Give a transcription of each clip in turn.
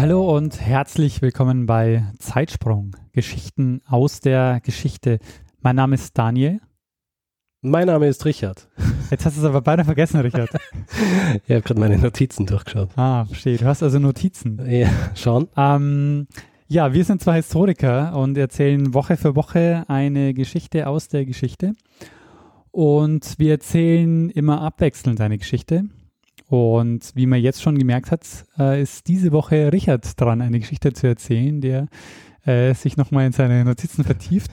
Hallo und herzlich willkommen bei Zeitsprung, Geschichten aus der Geschichte. Mein Name ist Daniel. Mein Name ist Richard. Jetzt hast du es aber beinahe vergessen, Richard. ich habe gerade meine Notizen durchgeschaut. Ah, verstehe. Du hast also Notizen. Ja, schon. Ähm, ja, wir sind zwei Historiker und erzählen Woche für Woche eine Geschichte aus der Geschichte. Und wir erzählen immer abwechselnd eine Geschichte. Und wie man jetzt schon gemerkt hat, äh, ist diese Woche Richard dran, eine Geschichte zu erzählen, der äh, sich nochmal in seine Notizen vertieft.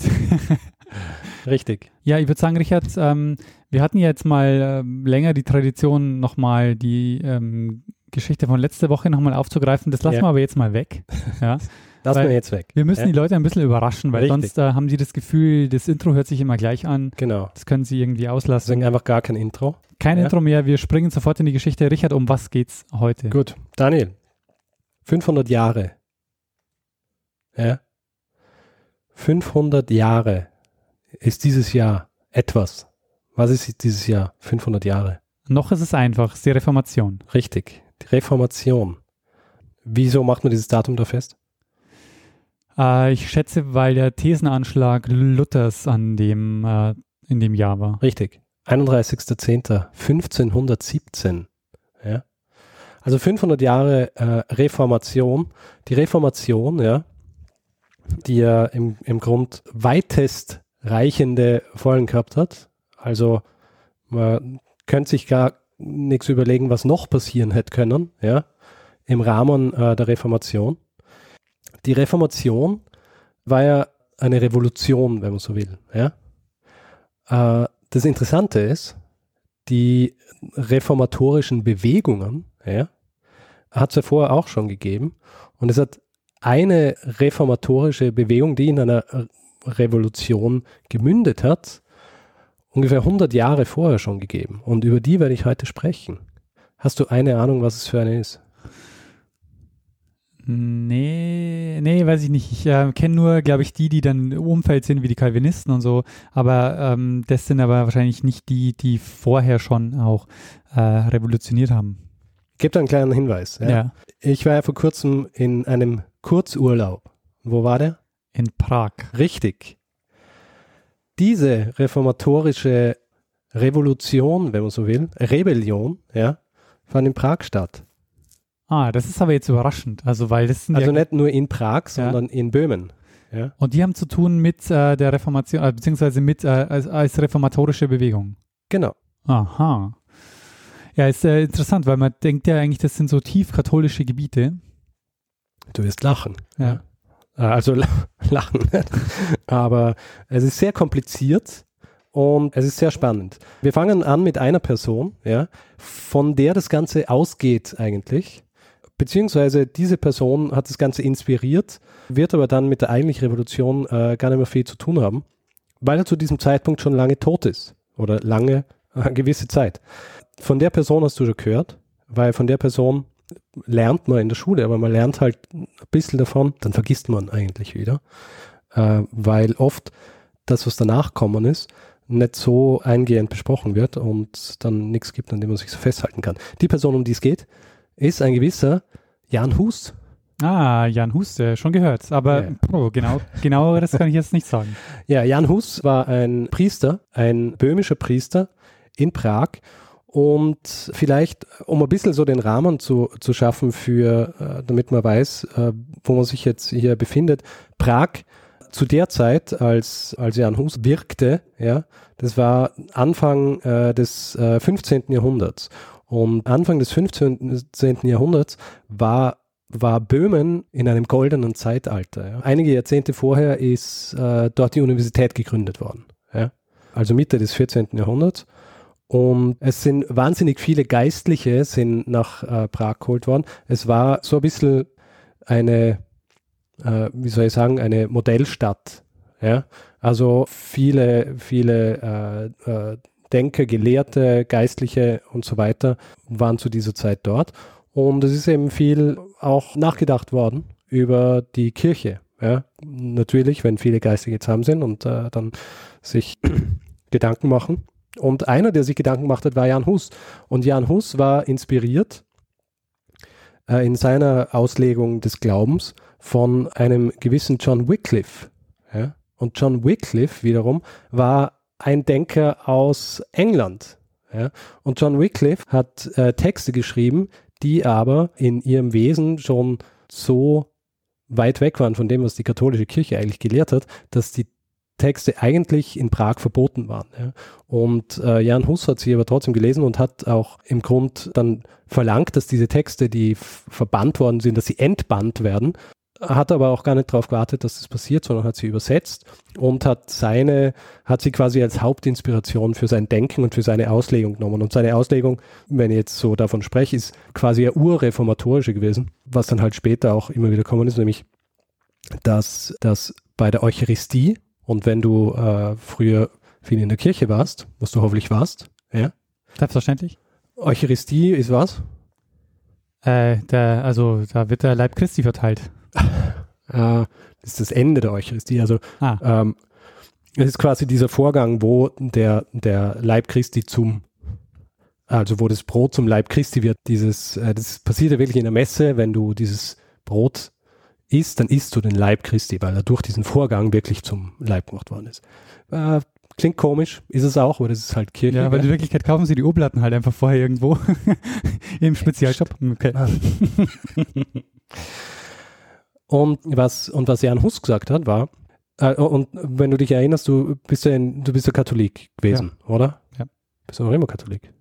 Richtig. Ja, ich würde sagen, Richard, ähm, wir hatten jetzt mal ähm, länger die Tradition, nochmal die ähm, Geschichte von letzter Woche nochmal aufzugreifen. Das lassen ja. wir aber jetzt mal weg. Ja. Lassen wir jetzt weg. Wir müssen ja? die Leute ein bisschen überraschen, weil Richtig. sonst äh, haben sie das Gefühl, das Intro hört sich immer gleich an. Genau. Das können sie irgendwie auslassen. Deswegen einfach gar kein Intro. Kein ja? Intro mehr, wir springen sofort in die Geschichte. Richard, um was geht's heute? Gut, Daniel, 500 Jahre. Ja. 500 Jahre ist dieses Jahr etwas. Was ist dieses Jahr? 500 Jahre. Noch ist es einfach, es ist die Reformation. Richtig, die Reformation. Wieso macht man dieses Datum da fest? Äh, ich schätze, weil der Thesenanschlag Luthers an dem, äh, in dem Jahr war. Richtig. 31.10.1517. Ja. Also 500 Jahre äh, Reformation. Die Reformation, ja, die ja im, im Grund weitest reichende Folgen gehabt hat. Also man könnte sich gar nichts überlegen, was noch passieren hätte können, ja, im Rahmen äh, der Reformation. Die Reformation war ja eine Revolution, wenn man so will, ja. Äh, das Interessante ist, die reformatorischen Bewegungen, ja, hat es ja vorher auch schon gegeben. Und es hat eine reformatorische Bewegung, die in einer Revolution gemündet hat, ungefähr 100 Jahre vorher schon gegeben. Und über die werde ich heute sprechen. Hast du eine Ahnung, was es für eine ist? Nee, nee, weiß ich nicht. Ich äh, kenne nur, glaube ich, die, die dann im Umfeld sind, wie die Calvinisten und so. Aber ähm, das sind aber wahrscheinlich nicht die, die vorher schon auch äh, revolutioniert haben. Gebe da einen kleinen Hinweis. Ja. ja. Ich war ja vor kurzem in einem Kurzurlaub. Wo war der? In Prag. Richtig. Diese reformatorische Revolution, wenn man so will, Rebellion, ja, fand in Prag statt. Ah, das ist aber jetzt überraschend. Also, weil das Also ja, nicht nur in Prag, sondern in Böhmen. Ja. Und die haben zu tun mit äh, der Reformation, äh, beziehungsweise mit äh, als, als, reformatorische Bewegung. Genau. Aha. Ja, ist äh, interessant, weil man denkt ja eigentlich, das sind so tief katholische Gebiete. Du wirst lachen. Ja. Äh, also lachen. aber es ist sehr kompliziert und es ist sehr spannend. Wir fangen an mit einer Person, ja, von der das Ganze ausgeht eigentlich beziehungsweise diese Person hat das Ganze inspiriert, wird aber dann mit der eigentlichen Revolution äh, gar nicht mehr viel zu tun haben, weil er zu diesem Zeitpunkt schon lange tot ist oder lange, eine gewisse Zeit. Von der Person hast du schon gehört, weil von der Person lernt man in der Schule, aber man lernt halt ein bisschen davon, dann vergisst man eigentlich wieder, äh, weil oft das, was danach kommen ist, nicht so eingehend besprochen wird und dann nichts gibt, an dem man sich so festhalten kann. Die Person, um die es geht, ist ein gewisser Jan Hus. Ah, Jan Hus, äh, schon gehört. Aber ja. oh, genau, genau das kann ich jetzt nicht sagen. Ja, Jan Hus war ein Priester, ein böhmischer Priester in Prag. Und vielleicht, um ein bisschen so den Rahmen zu, zu schaffen für, äh, damit man weiß, äh, wo man sich jetzt hier befindet. Prag zu der Zeit, als, als Jan Hus wirkte, ja, das war Anfang äh, des äh, 15. Jahrhunderts. Und Anfang des 15. Jahrhunderts war, war Böhmen in einem goldenen Zeitalter. Einige Jahrzehnte vorher ist äh, dort die Universität gegründet worden. Ja. Also Mitte des 14. Jahrhunderts. Und es sind wahnsinnig viele Geistliche sind nach äh, Prag geholt worden. Es war so ein bisschen eine äh, wie soll ich sagen, eine Modellstadt. Ja? Also viele, viele äh, äh, Denker, Gelehrte, Geistliche und so weiter waren zu dieser Zeit dort. Und es ist eben viel auch nachgedacht worden über die Kirche. Ja? Natürlich, wenn viele Geistige zusammen sind und äh, dann sich Gedanken machen. Und einer, der sich Gedanken gemacht hat, war Jan Hus. Und Jan Hus war inspiriert äh, in seiner Auslegung des Glaubens von einem gewissen John Wycliffe. Ja? Und John Wycliffe wiederum war ein Denker aus England. Ja? Und John Wycliffe hat äh, Texte geschrieben, die aber in ihrem Wesen schon so weit weg waren von dem, was die katholische Kirche eigentlich gelehrt hat, dass die Texte eigentlich in Prag verboten waren. Ja. Und äh, Jan Hus hat sie aber trotzdem gelesen und hat auch im Grund dann verlangt, dass diese Texte, die verbannt worden sind, dass sie entbannt werden. Hat aber auch gar nicht darauf gewartet, dass das passiert, sondern hat sie übersetzt und hat seine, hat sie quasi als Hauptinspiration für sein Denken und für seine Auslegung genommen. Und seine Auslegung, wenn ich jetzt so davon spreche, ist quasi eine urreformatorische gewesen, was dann halt später auch immer wieder kommen ist, nämlich dass, dass bei der Eucharistie und wenn du äh, früher viel in der Kirche warst, was du hoffentlich warst, ja? Selbstverständlich. Eucharistie ist was? Äh, der, also da wird der Leib Christi verteilt. Äh, das ist das Ende der Eucharistie. Also ah. ähm, es ist quasi dieser Vorgang, wo der, der Leib Christi zum, also wo das Brot zum Leib Christi wird. Dieses, äh, das passiert ja wirklich in der Messe, wenn du dieses Brot isst, dann isst du den Leib Christi, weil er durch diesen Vorgang wirklich zum Leib gemacht worden ist. Äh, klingt komisch, ist es auch, aber das ist halt Kirche. Ja, aber in Wirklichkeit kaufen sie die Oblatten halt einfach vorher irgendwo im Spezialshop. Okay. Und was, und was Jan Hus gesagt hat, war, äh, und wenn du dich erinnerst, du bist ja, ein, du bist ja Katholik gewesen, ja. oder? Ja. Bist du noch immer Katholik?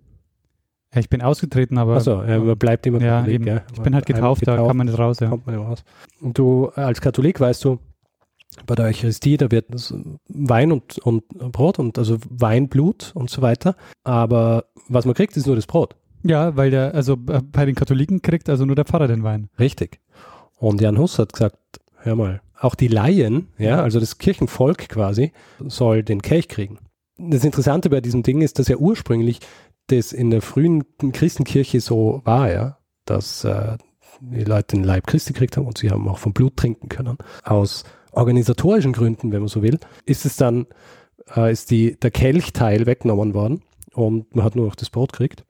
Ja, ich bin ausgetreten, aber. Achso, ja, man bleibt immer ja, Katholik. Ja. Ich bin halt getauft, getauft, da kann man nicht raus. Ja. Kommt man nicht raus. Und du als Katholik weißt du, bei der Eucharistie, da wird Wein und, und Brot und also Wein, Blut und so weiter. Aber was man kriegt, ist nur das Brot. Ja, weil der, also äh, bei den Katholiken kriegt also nur der Pfarrer den Wein. Richtig. Und Jan Hus hat gesagt, hör mal, auch die Laien, ja, also das Kirchenvolk quasi, soll den Kelch kriegen. Das Interessante bei diesem Ding ist, dass ja ursprünglich das in der frühen Christenkirche so war, ja, dass äh, die Leute den Leib Christi gekriegt haben und sie haben auch vom Blut trinken können. Aus organisatorischen Gründen, wenn man so will, ist es dann, äh, ist die, der Kelchteil weggenommen worden und man hat nur noch das Brot gekriegt.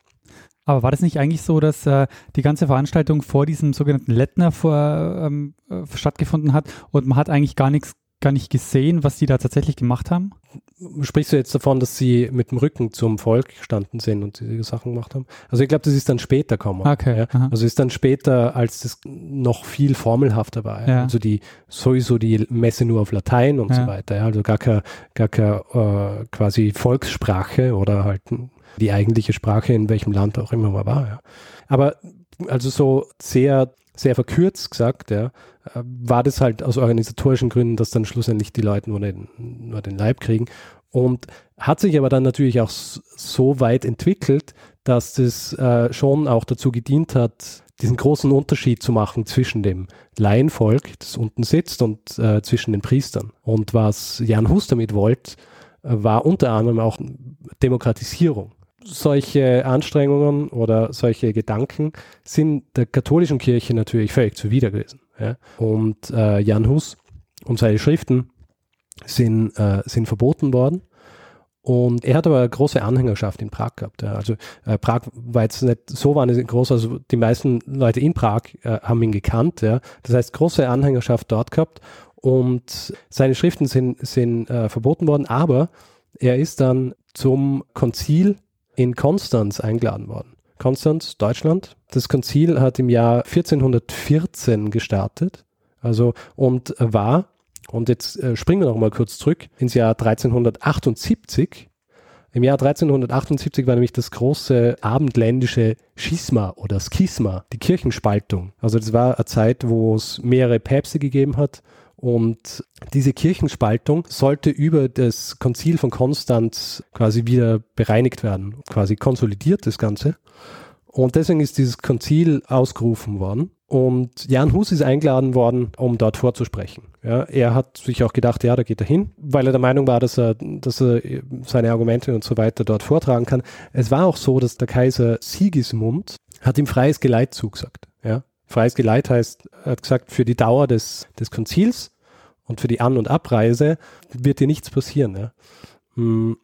Aber war das nicht eigentlich so, dass äh, die ganze Veranstaltung vor diesem sogenannten Lettner vor, ähm, äh, stattgefunden hat und man hat eigentlich gar nichts gar nicht gesehen, was die da tatsächlich gemacht haben? Sprichst du jetzt davon, dass sie mit dem Rücken zum Volk gestanden sind und diese Sachen gemacht haben? Also ich glaube, das ist dann später gekommen. Okay. Ja? Also ist dann später, als das noch viel formelhafter war. Ja? Also die sowieso die Messe nur auf Latein und ja. so weiter. Also gar keine, gar keine äh, quasi Volkssprache oder halt die eigentliche Sprache in welchem Land auch immer mal war. Ja? Aber also so sehr sehr verkürzt gesagt, ja, äh, war das halt aus organisatorischen Gründen, dass dann schlussendlich die Leute nur den, nur den Leib kriegen. Und hat sich aber dann natürlich auch so weit entwickelt, dass das äh, schon auch dazu gedient hat, diesen großen Unterschied zu machen zwischen dem Laienvolk, das unten sitzt, und äh, zwischen den Priestern. Und was Jan Hus damit wollte, äh, war unter anderem auch Demokratisierung solche Anstrengungen oder solche Gedanken sind der katholischen Kirche natürlich völlig zuwider gewesen. Ja? Und äh, Jan Hus und seine Schriften sind, äh, sind verboten worden. Und er hat aber eine große Anhängerschaft in Prag gehabt. Ja. Also äh, Prag war jetzt nicht so wahnsinnig groß, also die meisten Leute in Prag äh, haben ihn gekannt. Ja. Das heißt, große Anhängerschaft dort gehabt. Und seine Schriften sind, sind äh, verboten worden, aber er ist dann zum Konzil in Konstanz eingeladen worden. Konstanz, Deutschland. Das Konzil hat im Jahr 1414 gestartet. Also und war, und jetzt äh, springen wir noch mal kurz zurück, ins Jahr 1378. Im Jahr 1378 war nämlich das große abendländische Schisma oder Schisma, die Kirchenspaltung. Also das war eine Zeit, wo es mehrere Päpste gegeben hat und diese Kirchenspaltung sollte über das Konzil von Konstanz quasi wieder bereinigt werden, quasi konsolidiert das Ganze. Und deswegen ist dieses Konzil ausgerufen worden. Und Jan Hus ist eingeladen worden, um dort vorzusprechen. Ja, er hat sich auch gedacht, ja, da geht er hin, weil er der Meinung war, dass er, dass er seine Argumente und so weiter dort vortragen kann. Es war auch so, dass der Kaiser Sigismund hat ihm freies Geleit zugesagt. Freies Geleit heißt, hat gesagt, für die Dauer des, des Konzils und für die An- und Abreise wird dir nichts passieren. Ja. Hm,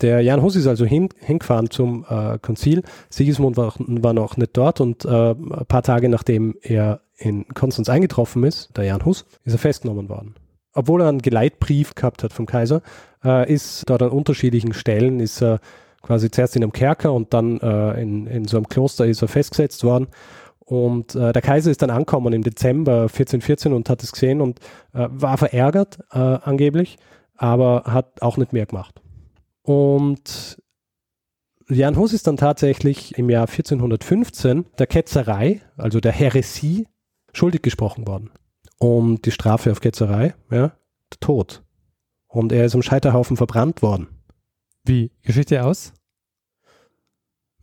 der Jan Hus ist also hin, hingefahren zum äh, Konzil. Sigismund war, war, noch nicht dort und äh, ein paar Tage nachdem er in Konstanz eingetroffen ist, der Jan Hus, ist er festgenommen worden. Obwohl er einen Geleitbrief gehabt hat vom Kaiser, äh, ist dort an unterschiedlichen Stellen, ist er quasi zuerst in einem Kerker und dann äh, in, in so einem Kloster ist er festgesetzt worden. Und äh, der Kaiser ist dann angekommen im Dezember 1414 und hat es gesehen und äh, war verärgert äh, angeblich, aber hat auch nicht mehr gemacht. Und Jan Hus ist dann tatsächlich im Jahr 1415 der Ketzerei, also der Häresie, schuldig gesprochen worden. Und die Strafe auf Ketzerei, ja, der Tod. Und er ist am Scheiterhaufen verbrannt worden. Wie? Geschichte aus?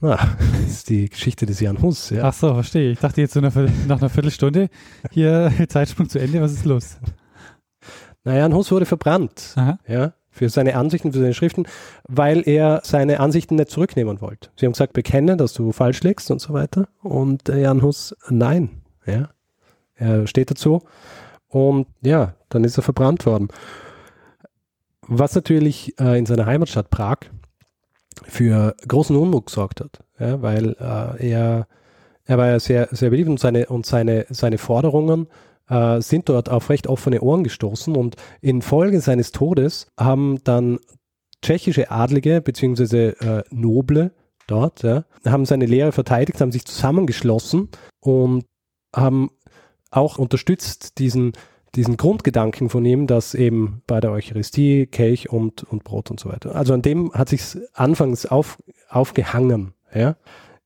Na, das ist die Geschichte des Jan Hus, ja. Ach so, verstehe. Ich dachte jetzt so nach einer Viertelstunde, hier Zeitsprung zu Ende, was ist los? Na, Jan Hus wurde verbrannt. Aha. Ja für seine Ansichten, für seine Schriften, weil er seine Ansichten nicht zurücknehmen wollte. Sie haben gesagt, bekenne, dass du falsch liegst und so weiter. Und Jan Hus, nein. Ja. Er steht dazu. Und ja, dann ist er verbrannt worden. Was natürlich äh, in seiner Heimatstadt Prag für großen Unmut gesorgt hat, ja, weil äh, er, er war ja sehr, sehr beliebt und seine, und seine, seine Forderungen äh, sind dort auf recht offene Ohren gestoßen und infolge seines Todes haben dann tschechische Adlige bzw. Äh, Noble dort, ja, haben seine Lehre verteidigt, haben sich zusammengeschlossen und haben auch unterstützt diesen, diesen Grundgedanken von ihm, dass eben bei der Eucharistie Kelch und, und Brot und so weiter. Also an dem hat sich anfangs auf, aufgehangen. Ja.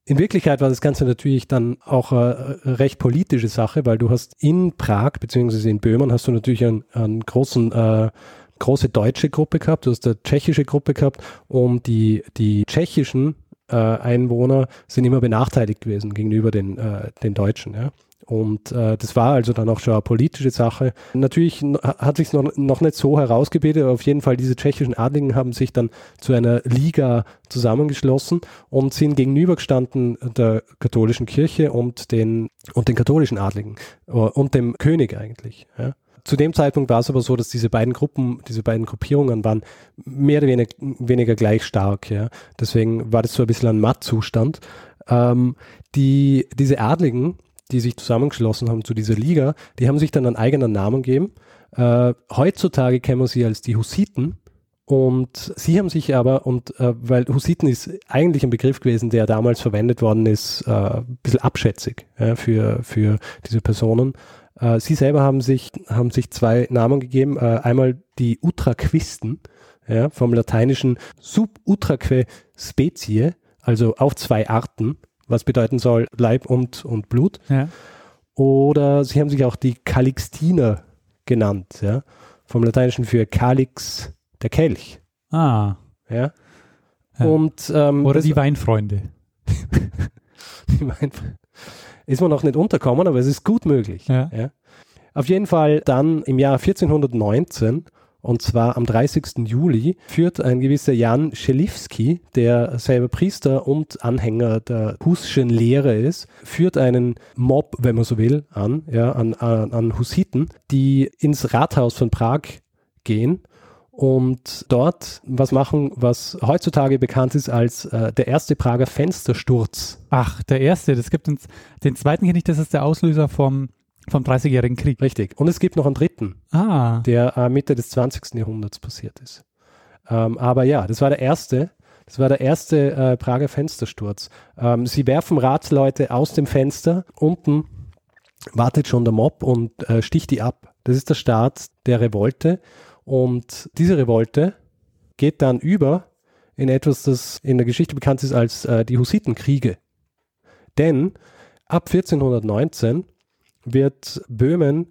In Wirklichkeit war das Ganze natürlich dann auch eine recht politische Sache, weil du hast in Prag beziehungsweise in Böhmen hast du natürlich einen, einen großen äh, große deutsche Gruppe gehabt, du hast eine tschechische Gruppe gehabt und die, die tschechischen äh, Einwohner sind immer benachteiligt gewesen gegenüber den, äh, den Deutschen. Ja. Und äh, das war also dann auch schon eine politische Sache. Natürlich hat sich noch, noch nicht so herausgebildet, aber auf jeden Fall diese tschechischen Adligen haben sich dann zu einer Liga zusammengeschlossen und sind gegenübergestanden der katholischen Kirche und den, und den katholischen Adligen äh, und dem König eigentlich. Ja. Zu dem Zeitpunkt war es aber so, dass diese beiden Gruppen, diese beiden Gruppierungen waren mehr oder weniger, weniger gleich stark. Ja. Deswegen war das so ein bisschen ein Mattzustand. Ähm, die, diese Adligen, die sich zusammengeschlossen haben zu dieser Liga, die haben sich dann einen eigenen Namen gegeben. Äh, heutzutage kennen wir sie als die Hussiten. Und sie haben sich aber, und äh, weil Hussiten ist eigentlich ein Begriff gewesen, der damals verwendet worden ist, äh, ein bisschen abschätzig ja, für, für diese Personen. Äh, sie selber haben sich, haben sich zwei Namen gegeben. Äh, einmal die Utraquisten, ja, vom lateinischen sub utraque specie, also auf zwei Arten was bedeuten soll Leib und, und Blut. Ja. Oder sie haben sich auch die Calixtiner genannt, ja, vom Lateinischen für Calix, der Kelch. Ah. Ja. ja. Und, ähm, Oder die Weinfreunde. die Weinfreunde. Ist man noch nicht unterkommen, aber es ist gut möglich. Ja. ja. Auf jeden Fall dann im Jahr 1419 und zwar am 30. Juli führt ein gewisser Jan Schelifsky, der selber Priester und Anhänger der Huschen Lehre ist, führt einen Mob, wenn man so will, an, ja, an, an, an Hussiten, die ins Rathaus von Prag gehen und dort was machen, was heutzutage bekannt ist als äh, der erste Prager Fenstersturz. Ach, der erste, das gibt uns, den zweiten kenne ich, das ist der Auslöser vom vom Dreißigjährigen Krieg. Richtig. Und es gibt noch einen dritten, ah. der äh, Mitte des 20. Jahrhunderts passiert ist. Ähm, aber ja, das war der erste. Das war der erste äh, Prager Fenstersturz. Ähm, sie werfen Ratsleute aus dem Fenster. Unten wartet schon der Mob und äh, sticht die ab. Das ist der Start der Revolte. Und diese Revolte geht dann über in etwas, das in der Geschichte bekannt ist als äh, die Hussitenkriege. Denn ab 1419 wird Böhmen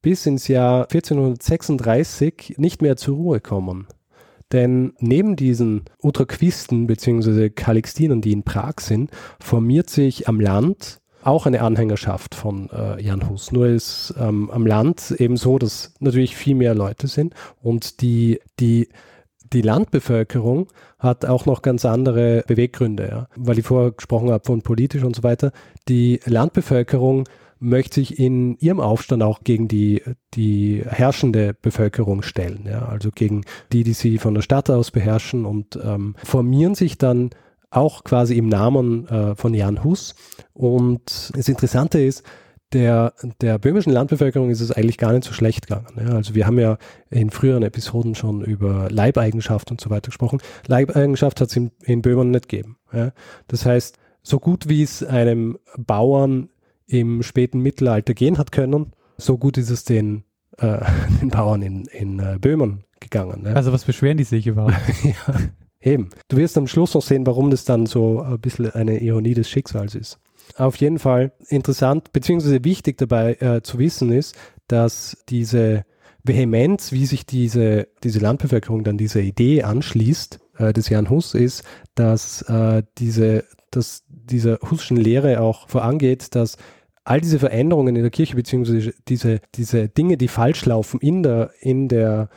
bis ins Jahr 1436 nicht mehr zur Ruhe kommen. Denn neben diesen Utraquisten bzw. Calixtinern, die in Prag sind, formiert sich am Land auch eine Anhängerschaft von äh, Jan Hus. Nur ist ähm, am Land eben so, dass natürlich viel mehr Leute sind und die, die, die Landbevölkerung hat auch noch ganz andere Beweggründe, ja. weil ich vorher gesprochen habe von politisch und so weiter. Die Landbevölkerung möchte sich in ihrem Aufstand auch gegen die, die herrschende Bevölkerung stellen, ja, also gegen die, die sie von der Stadt aus beherrschen und ähm, formieren sich dann auch quasi im Namen äh, von Jan Hus. Und das Interessante ist, der, der böhmischen Landbevölkerung ist es eigentlich gar nicht so schlecht gegangen. Ja. Also wir haben ja in früheren Episoden schon über Leibeigenschaft und so weiter gesprochen. Leibeigenschaft hat es in, in Böhmen nicht gegeben. Ja. Das heißt, so gut wie es einem Bauern im späten Mittelalter gehen hat können, so gut ist es den, äh, den Bauern in, in äh, Böhmen gegangen. Ja. Also was beschweren die sich überhaupt? ja, eben. Du wirst am Schluss noch sehen, warum das dann so ein bisschen eine Ironie des Schicksals ist. Auf jeden Fall interessant, beziehungsweise wichtig dabei äh, zu wissen ist, dass diese Vehemenz, wie sich diese, diese Landbevölkerung dann dieser Idee anschließt, äh, des Jan Hus, ist, dass äh, diese, dass dieser Huschen Lehre auch vorangeht, dass all diese Veränderungen in der Kirche, beziehungsweise diese, diese Dinge, die falsch laufen in der, in der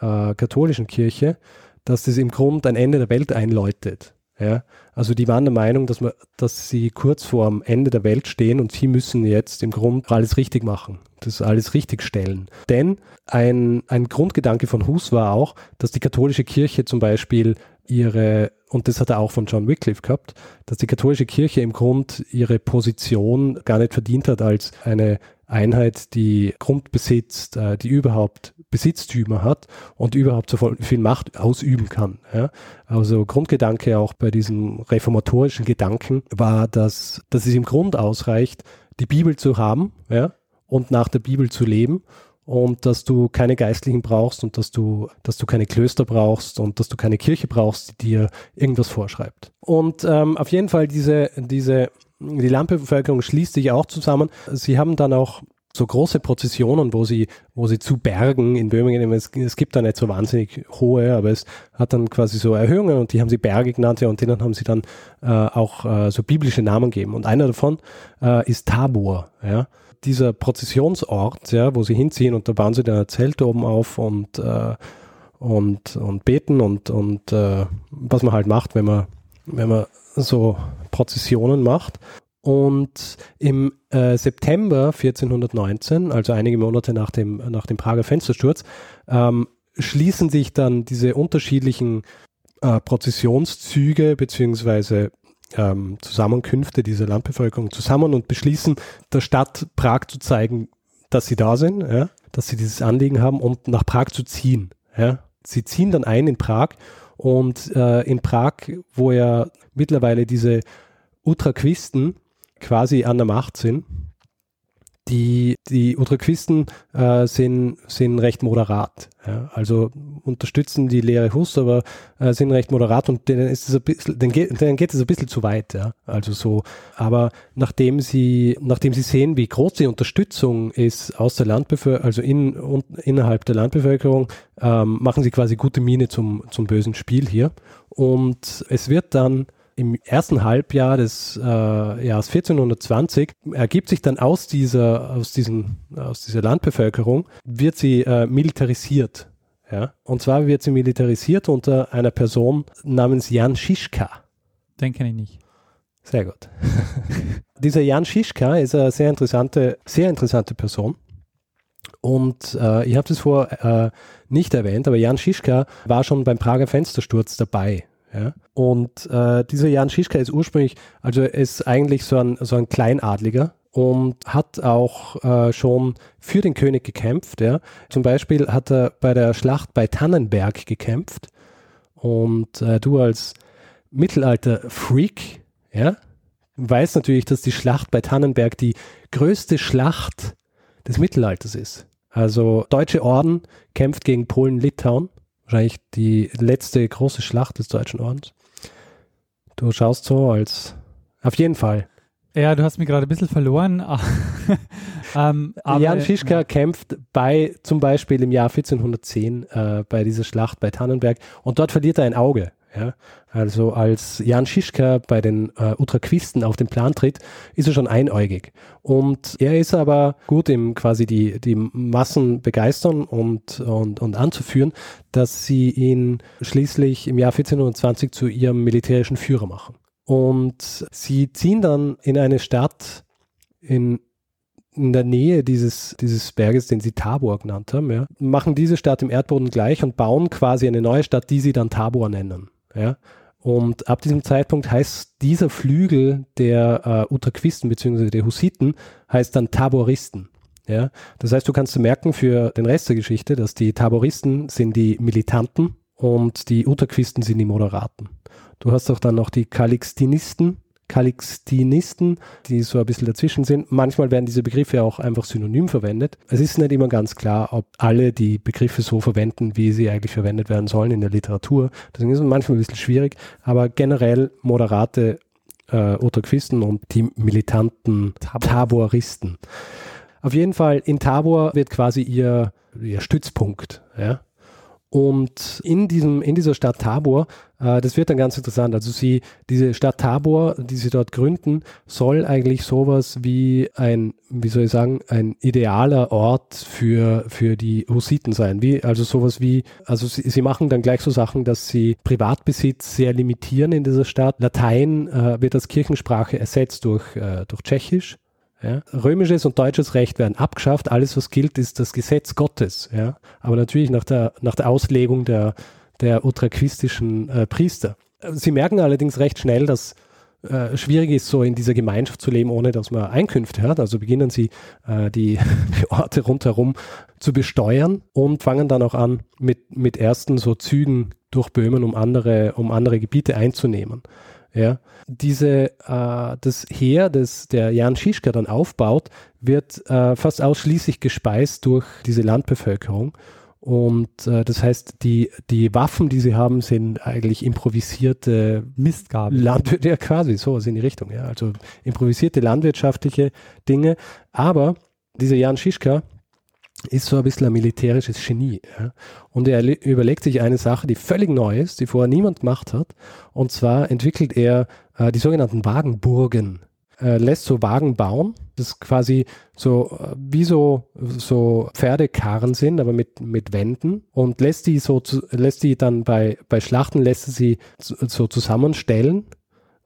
äh, katholischen Kirche, dass das im Grunde ein Ende der Welt einläutet. Ja? Also die waren der Meinung, dass, man, dass sie kurz vor dem Ende der Welt stehen und sie müssen jetzt im Grunde alles richtig machen, das alles richtig stellen. Denn ein, ein Grundgedanke von Hus war auch, dass die katholische Kirche zum Beispiel ihre, und das hat er auch von John Wycliffe gehabt, dass die katholische Kirche im Grund ihre Position gar nicht verdient hat als eine Einheit, die Grund besitzt, äh, die überhaupt Besitztümer hat und überhaupt so viel Macht ausüben kann. Also Grundgedanke auch bei diesem reformatorischen Gedanken war, dass, dass es im Grund ausreicht, die Bibel zu haben ja, und nach der Bibel zu leben und dass du keine Geistlichen brauchst und dass du, dass du keine Klöster brauchst und dass du keine Kirche brauchst, die dir irgendwas vorschreibt. Und ähm, auf jeden Fall diese, diese, die Landbevölkerung schließt sich auch zusammen. Sie haben dann auch so große Prozessionen, wo sie, wo sie zu Bergen in Böhmen es, es gibt da nicht so wahnsinnig hohe, aber es hat dann quasi so Erhöhungen und die haben sie Berge genannt ja, und denen haben sie dann äh, auch äh, so biblische Namen gegeben. Und einer davon äh, ist Tabor, ja dieser Prozessionsort, ja, wo sie hinziehen und da bauen sie dann ein Zelt oben auf und, äh, und, und beten und, und äh, was man halt macht, wenn man, wenn man so Prozessionen macht. Und im äh, September 1419, also einige Monate nach dem, nach dem Prager Fenstersturz, ähm, schließen sich dann diese unterschiedlichen äh, Prozessionszüge beziehungsweise ähm, Zusammenkünfte dieser Landbevölkerung zusammen und beschließen, der Stadt Prag zu zeigen, dass sie da sind, ja, dass sie dieses Anliegen haben und nach Prag zu ziehen. Ja. Sie ziehen dann ein in Prag und äh, in Prag, wo ja mittlerweile diese Utraquisten quasi an der Macht sind, die, die Utraquisten äh, sind, sind recht moderat. Ja? Also unterstützen die Lehre Hus, aber äh, sind recht moderat und denen, ist es ein bisschen, denen, geht, denen geht es ein bisschen zu weit. Ja? Also so, aber nachdem sie, nachdem sie sehen, wie groß die Unterstützung ist aus der Landbevölkerung, also in, und, innerhalb der Landbevölkerung, ähm, machen sie quasi gute Miene zum, zum bösen Spiel hier. Und es wird dann im ersten Halbjahr des äh, Jahres 1420 ergibt sich dann aus dieser, aus diesen, aus dieser Landbevölkerung, wird sie äh, militarisiert. Ja? Und zwar wird sie militarisiert unter einer Person namens Jan Schischka. Den kenne ich nicht. Sehr gut. Dieser Jan Schischka ist eine sehr interessante, sehr interessante Person. Und äh, ich habe das vorher äh, nicht erwähnt, aber Jan Schischka war schon beim Prager Fenstersturz dabei. Ja? Und äh, dieser Jan Schischka ist ursprünglich, also ist eigentlich so ein, so ein Kleinadliger und hat auch äh, schon für den König gekämpft. Ja? Zum Beispiel hat er bei der Schlacht bei Tannenberg gekämpft. Und äh, du als Mittelalter-Freak, ja, weißt natürlich, dass die Schlacht bei Tannenberg die größte Schlacht des Mittelalters ist. Also Deutsche Orden kämpft gegen Polen-Litauen wahrscheinlich die letzte große Schlacht des Deutschen Ordens. Du schaust so als auf jeden Fall. Ja, du hast mich gerade ein bisschen verloren. ähm, Jan Fischka ja. kämpft bei zum Beispiel im Jahr 1410 äh, bei dieser Schlacht bei Tannenberg und dort verliert er ein Auge. Ja? Also als Jan Schischka bei den äh, Utraquisten auf den Plan tritt, ist er schon einäugig. Und er ist aber gut im quasi die, die Massen begeistern und, und, und anzuführen, dass sie ihn schließlich im Jahr 1420 zu ihrem militärischen Führer machen. Und sie ziehen dann in eine Stadt in in der Nähe dieses, dieses Berges, den sie Tabor genannt haben, ja, machen diese Stadt im Erdboden gleich und bauen quasi eine neue Stadt, die sie dann Tabor nennen. Ja. Und ab diesem Zeitpunkt heißt dieser Flügel der äh, Utraquisten bzw. der Hussiten heißt dann Taboristen. Ja. Das heißt, du kannst merken für den Rest der Geschichte, dass die Taboristen sind die Militanten und die Utraquisten sind die Moderaten. Du hast auch dann noch die Calixtinisten, Calixtinisten, die so ein bisschen dazwischen sind. Manchmal werden diese Begriffe auch einfach synonym verwendet. Es ist nicht immer ganz klar, ob alle die Begriffe so verwenden, wie sie eigentlich verwendet werden sollen in der Literatur. Deswegen ist es manchmal ein bisschen schwierig, aber generell moderate äh, Otoquisten und die militanten Tabor. Taboristen. Auf jeden Fall in Tabor wird quasi ihr, ihr Stützpunkt. Ja? Und in diesem, in dieser Stadt Tabor, äh, das wird dann ganz interessant. Also sie, diese Stadt Tabor, die sie dort gründen, soll eigentlich sowas wie ein, wie soll ich sagen, ein idealer Ort für, für die Hussiten sein. Wie, also sowas wie, also sie, sie machen dann gleich so Sachen, dass sie Privatbesitz sehr limitieren in dieser Stadt. Latein äh, wird als Kirchensprache ersetzt durch, äh, durch Tschechisch. Ja. Römisches und deutsches Recht werden abgeschafft. Alles, was gilt, ist das Gesetz Gottes. Ja. Aber natürlich nach der, nach der Auslegung der, der utraquistischen äh, Priester. Sie merken allerdings recht schnell, dass äh, schwierig ist, so in dieser Gemeinschaft zu leben, ohne dass man Einkünfte hat. Also beginnen sie äh, die, die, Orte rundherum zu besteuern und fangen dann auch an mit, mit ersten so Zügen durch Böhmen, um andere, um andere Gebiete einzunehmen. Ja, diese, äh, das Heer, das der Jan Schischka dann aufbaut, wird äh, fast ausschließlich gespeist durch diese Landbevölkerung. Und äh, das heißt, die, die Waffen, die sie haben, sind eigentlich improvisierte Mistgabel. Landwirte, ja quasi so in die Richtung, ja. Also improvisierte landwirtschaftliche Dinge. Aber dieser Jan Schischka, ist so ein bisschen ein militärisches Genie. Ja? Und er überlegt sich eine Sache, die völlig neu ist, die vorher niemand gemacht hat. Und zwar entwickelt er äh, die sogenannten Wagenburgen. Er lässt so Wagen bauen, das quasi so äh, wie so, so Pferdekarren sind, aber mit, mit Wänden und lässt die so lässt die dann bei, bei Schlachten lässt sie so zusammenstellen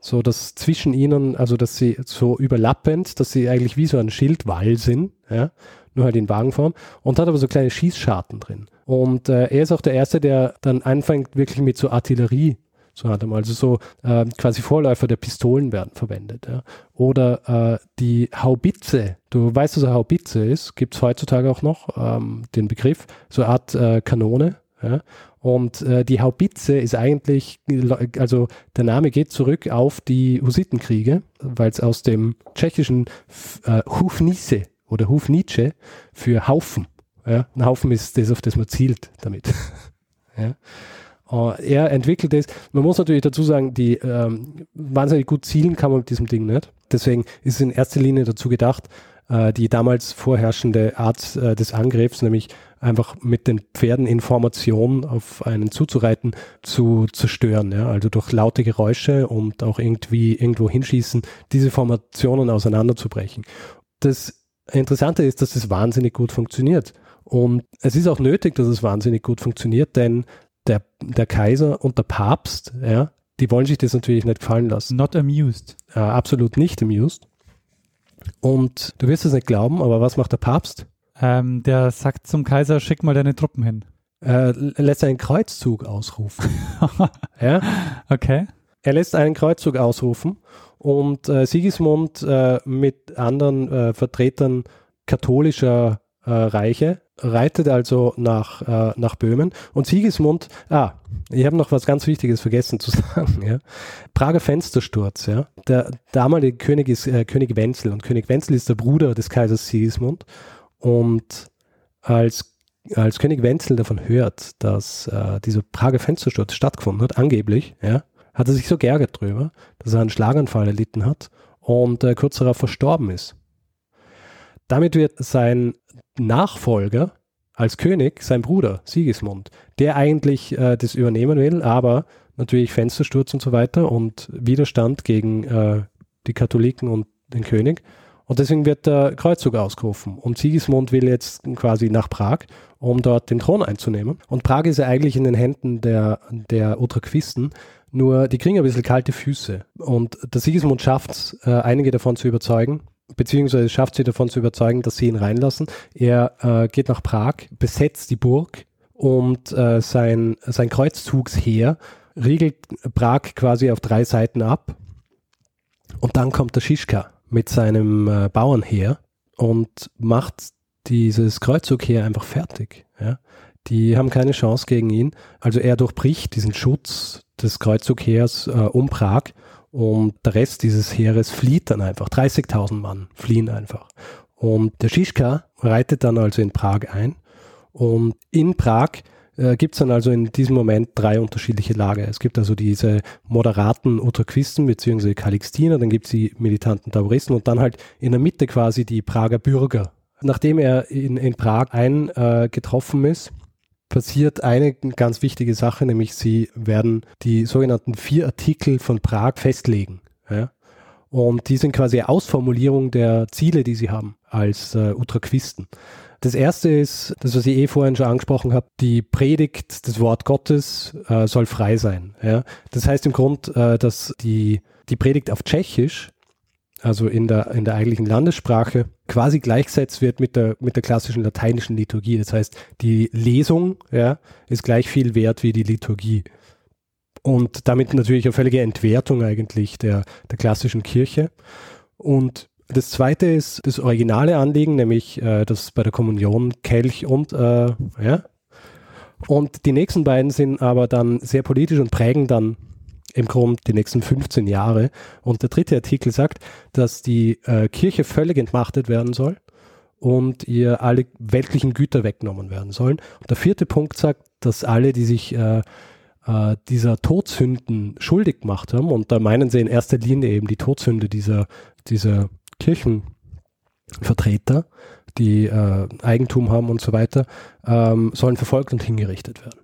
so dass zwischen ihnen, also dass sie so überlappend, dass sie eigentlich wie so ein Schildwall sind, ja, nur halt in Wagenform und hat aber so kleine Schießscharten drin. Und äh, er ist auch der Erste, der dann anfängt wirklich mit so Artillerie so hat. Also so äh, quasi Vorläufer der Pistolen werden verwendet. Ja. Oder äh, die Haubitze. Du weißt, was eine Haubitze ist. Gibt es heutzutage auch noch ähm, den Begriff. So eine Art äh, Kanone. Ja. Und äh, die Haubitze ist eigentlich, also der Name geht zurück auf die Hussitenkriege, weil es aus dem tschechischen äh, Hufnisse oder Hufnice für Haufen. Ja? Ein Haufen ist das, auf das man zielt damit. ja? Uh, er entwickelt es. Man muss natürlich dazu sagen, die ähm, wahnsinnig gut zielen kann man mit diesem Ding nicht. Deswegen ist es in erster Linie dazu gedacht, äh, die damals vorherrschende Art äh, des Angriffs, nämlich einfach mit den Pferden in Formation auf einen zuzureiten, zu zerstören. Ja? Also durch laute Geräusche und auch irgendwie irgendwo hinschießen, diese Formationen auseinanderzubrechen. Das Interessante ist, dass es wahnsinnig gut funktioniert. Und es ist auch nötig, dass es wahnsinnig gut funktioniert, denn der, der Kaiser und der Papst, ja, die wollen sich das natürlich nicht gefallen lassen. Not amused. Äh, absolut nicht amused. Und du wirst es nicht glauben, aber was macht der Papst? Ähm, der sagt zum Kaiser, schick mal deine Truppen hin. Er lässt einen Kreuzzug ausrufen. ja? Okay. Er lässt einen Kreuzzug ausrufen und äh, Sigismund äh, mit anderen äh, Vertretern katholischer äh, Reiche reitet also nach, äh, nach Böhmen und Sigismund, ah, ich habe noch was ganz Wichtiges vergessen zu sagen, ja. Prager Fenstersturz, ja. Der damalige König ist äh, König Wenzel und König Wenzel ist der Bruder des Kaisers Sigismund und als als König Wenzel davon hört, dass dieser Prager Fenstersturz stattgefunden hat, angeblich, ja, hat er sich so geärgert drüber, dass er einen Schlaganfall erlitten hat und äh, kurz darauf verstorben ist. Damit wird sein Nachfolger als König sein Bruder Sigismund, der eigentlich äh, das übernehmen will, aber natürlich Fenstersturz und so weiter und Widerstand gegen äh, die Katholiken und den König. Und deswegen wird der Kreuzzug ausgerufen. Und Sigismund will jetzt quasi nach Prag, um dort den Thron einzunehmen. Und Prag ist ja eigentlich in den Händen der, der Utraquisten. Nur die kriegen ein bisschen kalte Füße. Und der Sigismund schafft es, äh, einige davon zu überzeugen, beziehungsweise schafft sie davon zu überzeugen, dass sie ihn reinlassen. Er äh, geht nach Prag, besetzt die Burg und äh, sein, sein Kreuzzugsheer riegelt Prag quasi auf drei Seiten ab. Und dann kommt der Schischka mit seinem äh, Bauernheer und macht dieses Kreuzzugheer einfach fertig. Ja? Die haben keine Chance gegen ihn. Also er durchbricht diesen Schutz des Kreuzzugheers äh, um Prag und der Rest dieses Heeres flieht dann einfach. 30.000 Mann fliehen einfach. Und der Schischka reitet dann also in Prag ein. Und in Prag äh, gibt es dann also in diesem Moment drei unterschiedliche Lager. Es gibt also diese moderaten Utraquisten bzw. Calixtiner, dann gibt es die militanten Tauristen und dann halt in der Mitte quasi die Prager Bürger. Nachdem er in, in Prag eingetroffen äh, ist, passiert eine ganz wichtige Sache, nämlich sie werden die sogenannten vier Artikel von Prag festlegen. Ja? Und die sind quasi Ausformulierung der Ziele, die sie haben als äh, Utraquisten. Das erste ist, das, was ich eh vorhin schon angesprochen habe, die Predigt, das Wort Gottes äh, soll frei sein. Ja? Das heißt im Grund, äh, dass die, die Predigt auf Tschechisch, also in der, in der eigentlichen Landessprache, quasi gleichgesetzt wird mit der, mit der klassischen lateinischen Liturgie. Das heißt, die Lesung ja, ist gleich viel wert wie die Liturgie. Und damit natürlich eine völlige Entwertung eigentlich der, der klassischen Kirche. Und das zweite ist das originale Anliegen, nämlich äh, das bei der Kommunion Kelch und äh, ja. Und die nächsten beiden sind aber dann sehr politisch und prägen dann im Grunde die nächsten 15 Jahre. Und der dritte Artikel sagt, dass die äh, Kirche völlig entmachtet werden soll und ihr alle weltlichen Güter weggenommen werden sollen. Und der vierte Punkt sagt, dass alle, die sich äh, äh, dieser Todsünden schuldig gemacht haben, und da meinen sie in erster Linie eben die Todsünde dieser, dieser Kirchenvertreter, die äh, Eigentum haben und so weiter, ähm, sollen verfolgt und hingerichtet werden.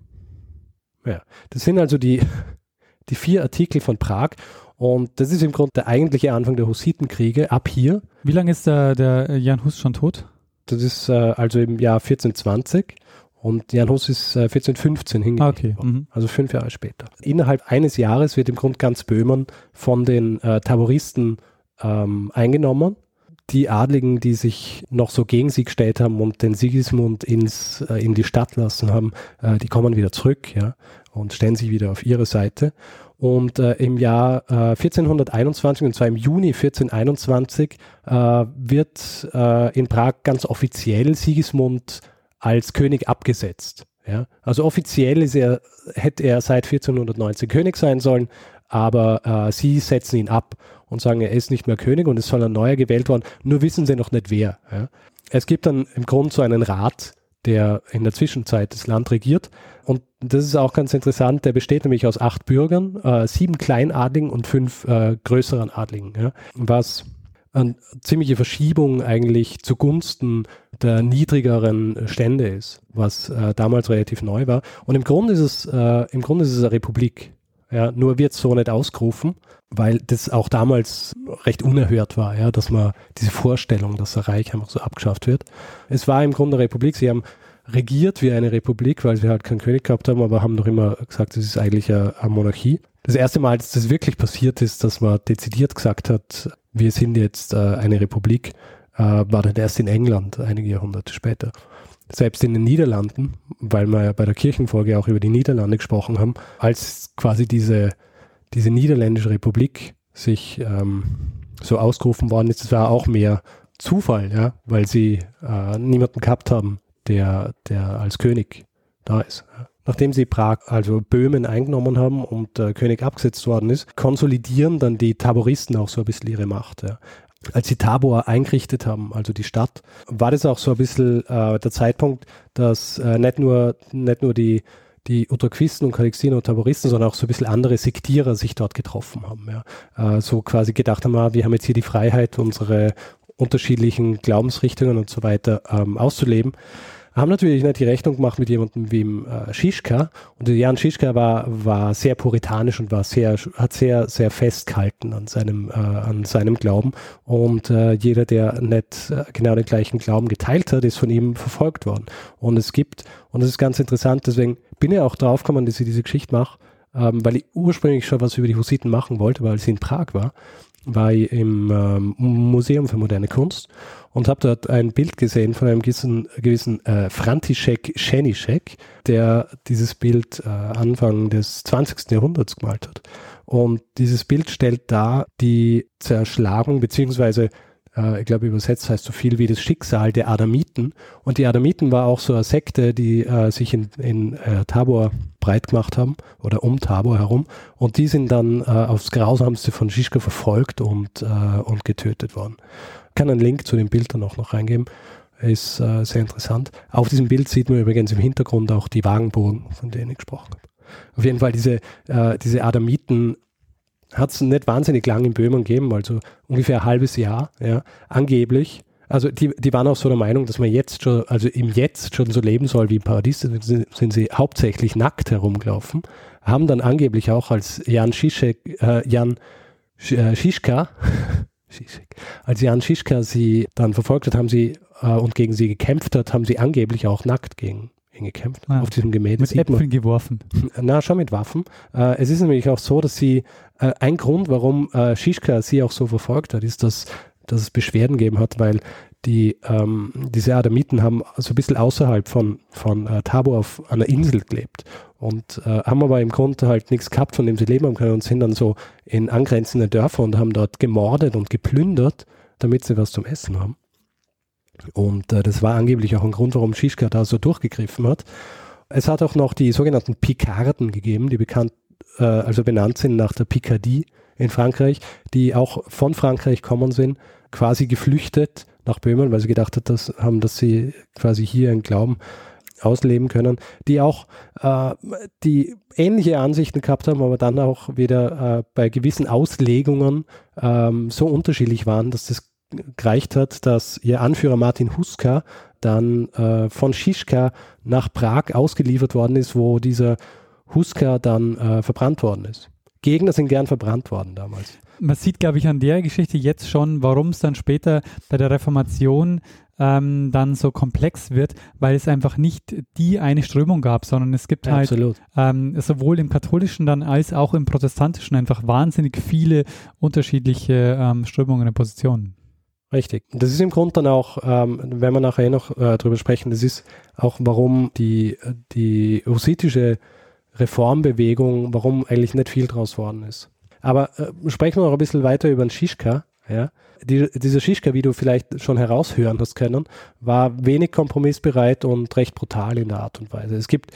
Ja, das sind also die, die vier Artikel von Prag und das ist im Grunde der eigentliche Anfang der Hussitenkriege ab hier. Wie lange ist der, der Jan Hus schon tot? Das ist äh, also im Jahr 1420 und Jan Hus ist äh, 1415 hingerichtet ah, okay. Mhm. also fünf Jahre später. Innerhalb eines Jahres wird im Grunde ganz Böhmen von den äh, Taboristen ähm, eingenommen. Die Adligen, die sich noch so gegen sie gestellt haben und den Sigismund ins, äh, in die Stadt lassen haben, äh, die kommen wieder zurück ja, und stellen sich wieder auf ihre Seite. Und äh, im Jahr äh, 1421, und zwar im Juni 1421, äh, wird äh, in Prag ganz offiziell Sigismund als König abgesetzt. Ja? Also offiziell ist er, hätte er seit 1419 König sein sollen, aber äh, sie setzen ihn ab und sagen, er ist nicht mehr König und es soll ein neuer gewählt worden, nur wissen sie noch nicht wer. Ja. Es gibt dann im Grunde so einen Rat, der in der Zwischenzeit das Land regiert. Und das ist auch ganz interessant, der besteht nämlich aus acht Bürgern, äh, sieben Kleinadligen und fünf äh, größeren Adligen, ja, was eine ziemliche Verschiebung eigentlich zugunsten der niedrigeren Stände ist, was äh, damals relativ neu war. Und im Grunde ist es, äh, im Grunde ist es eine Republik. Ja, nur wird es so nicht ausgerufen, weil das auch damals recht unerhört war, ja, dass man diese Vorstellung, dass der Reich einfach so abgeschafft wird. Es war im Grunde eine Republik. Sie haben regiert wie eine Republik, weil sie halt keinen König gehabt haben, aber haben doch immer gesagt, es ist eigentlich eine, eine Monarchie. Das erste Mal, dass das wirklich passiert ist, dass man dezidiert gesagt hat, wir sind jetzt äh, eine Republik, äh, war dann erst in England einige Jahrhunderte später selbst in den Niederlanden, weil wir ja bei der Kirchenfolge auch über die Niederlande gesprochen haben, als quasi diese, diese niederländische Republik sich ähm, so ausgerufen worden ist, das war auch mehr Zufall, ja, weil sie äh, niemanden gehabt haben, der, der als König da ist. Nachdem sie Prag, also Böhmen eingenommen haben und der König abgesetzt worden ist, konsolidieren dann die Taboristen auch so ein bisschen ihre Macht. Ja als sie Tabor eingerichtet haben, also die Stadt, war das auch so ein bisschen äh, der Zeitpunkt, dass äh, nicht nur, nicht nur die, die Utraquisten und Calixtiner und Taboristen, sondern auch so ein bisschen andere Sektierer sich dort getroffen haben. Ja. Äh, so quasi gedacht haben, ah, wir haben jetzt hier die Freiheit, unsere unterschiedlichen Glaubensrichtungen und so weiter ähm, auszuleben. Haben natürlich nicht die Rechnung gemacht mit jemandem wie im äh, Schischka. Und Jan Schischka war, war sehr puritanisch und war sehr, hat sehr, sehr festgehalten an seinem, äh, an seinem Glauben. Und äh, jeder, der nicht äh, genau den gleichen Glauben geteilt hat, ist von ihm verfolgt worden. Und es gibt, und das ist ganz interessant, deswegen bin ich auch drauf gekommen, dass ich diese Geschichte mache, ähm, weil ich ursprünglich schon was über die Hussiten machen wollte, weil sie in Prag war, war ich im ähm, Museum für moderne Kunst und habe dort ein Bild gesehen von einem gewissen, gewissen äh, František Šenišek, der dieses Bild äh, Anfang des 20. Jahrhunderts gemalt hat. Und dieses Bild stellt dar die Zerschlagung beziehungsweise äh, ich glaube übersetzt heißt so viel wie das Schicksal der Adamiten. Und die Adamiten war auch so eine Sekte, die äh, sich in, in äh, Tabor breit gemacht haben oder um Tabor herum. Und die sind dann äh, aufs Grausamste von Schischka verfolgt und, äh, und getötet worden. Ich kann einen Link zu dem Bild dann auch noch reingeben. Ist äh, sehr interessant. Auf diesem Bild sieht man übrigens im Hintergrund auch die Wagenburgen, von denen ich gesprochen habe. Auf jeden Fall diese, diese Adamiten hat es nicht wahnsinnig lang in Böhmen gegeben, also ungefähr ein halbes Jahr, ja, angeblich. Also die, die waren auch so der Meinung, dass man jetzt schon, also im Jetzt schon so leben soll wie im Paradies, sind, sind sie hauptsächlich nackt herumgelaufen, haben dann angeblich auch als Jan Schischek, äh, Jan äh, Schischka, als Jan Schischka sie dann verfolgt hat, haben sie äh, und gegen sie gekämpft hat, haben sie angeblich auch nackt gegen ihn gekämpft. Ah, Auf diesem Gemälde Mit man. Äpfeln geworfen. Na, schon mit Waffen. Äh, es ist nämlich auch so, dass sie, äh, ein Grund, warum äh, Schischka sie auch so verfolgt hat, ist, dass, dass es Beschwerden gegeben hat, weil die, ähm, diese Adamiten haben so ein bisschen außerhalb von, von äh, Tabor auf einer Insel gelebt und äh, haben aber im Grunde halt nichts gehabt, von dem sie leben haben können und sind dann so in angrenzende Dörfer und haben dort gemordet und geplündert, damit sie was zum Essen haben. Und äh, das war angeblich auch ein Grund, warum Schischka da so durchgegriffen hat. Es hat auch noch die sogenannten Picarden gegeben, die bekannt, äh, also benannt sind nach der Picardie in Frankreich, die auch von Frankreich kommen sind, quasi geflüchtet nach Böhmen, weil sie gedacht hat, dass, haben, dass sie quasi hier einen Glauben ausleben können, die auch äh, die ähnliche Ansichten gehabt haben, aber dann auch wieder äh, bei gewissen Auslegungen ähm, so unterschiedlich waren, dass das gereicht hat, dass ihr Anführer Martin Huska dann äh, von Schischka nach Prag ausgeliefert worden ist, wo dieser Huska dann äh, verbrannt worden ist. Gegner sind gern verbrannt worden damals. Man sieht, glaube ich, an der Geschichte jetzt schon, warum es dann später bei der Reformation ähm, dann so komplex wird, weil es einfach nicht die eine Strömung gab, sondern es gibt Ja, halt ähm, sowohl im katholischen dann als auch im protestantischen einfach wahnsinnig viele unterschiedliche ähm, Strömungen und Positionen. Richtig. Das ist im Grunde dann auch, ähm, wenn wir nachher noch äh, drüber sprechen, das ist auch, warum die, die hussitische Reformbewegung, warum eigentlich nicht viel draus worden ist. Aber äh, sprechen wir noch ein bisschen weiter über den Schischka. Ja. Die, dieser Schischka, wie du vielleicht schon heraushören hast können, war wenig kompromissbereit und recht brutal in der Art und Weise. Es gibt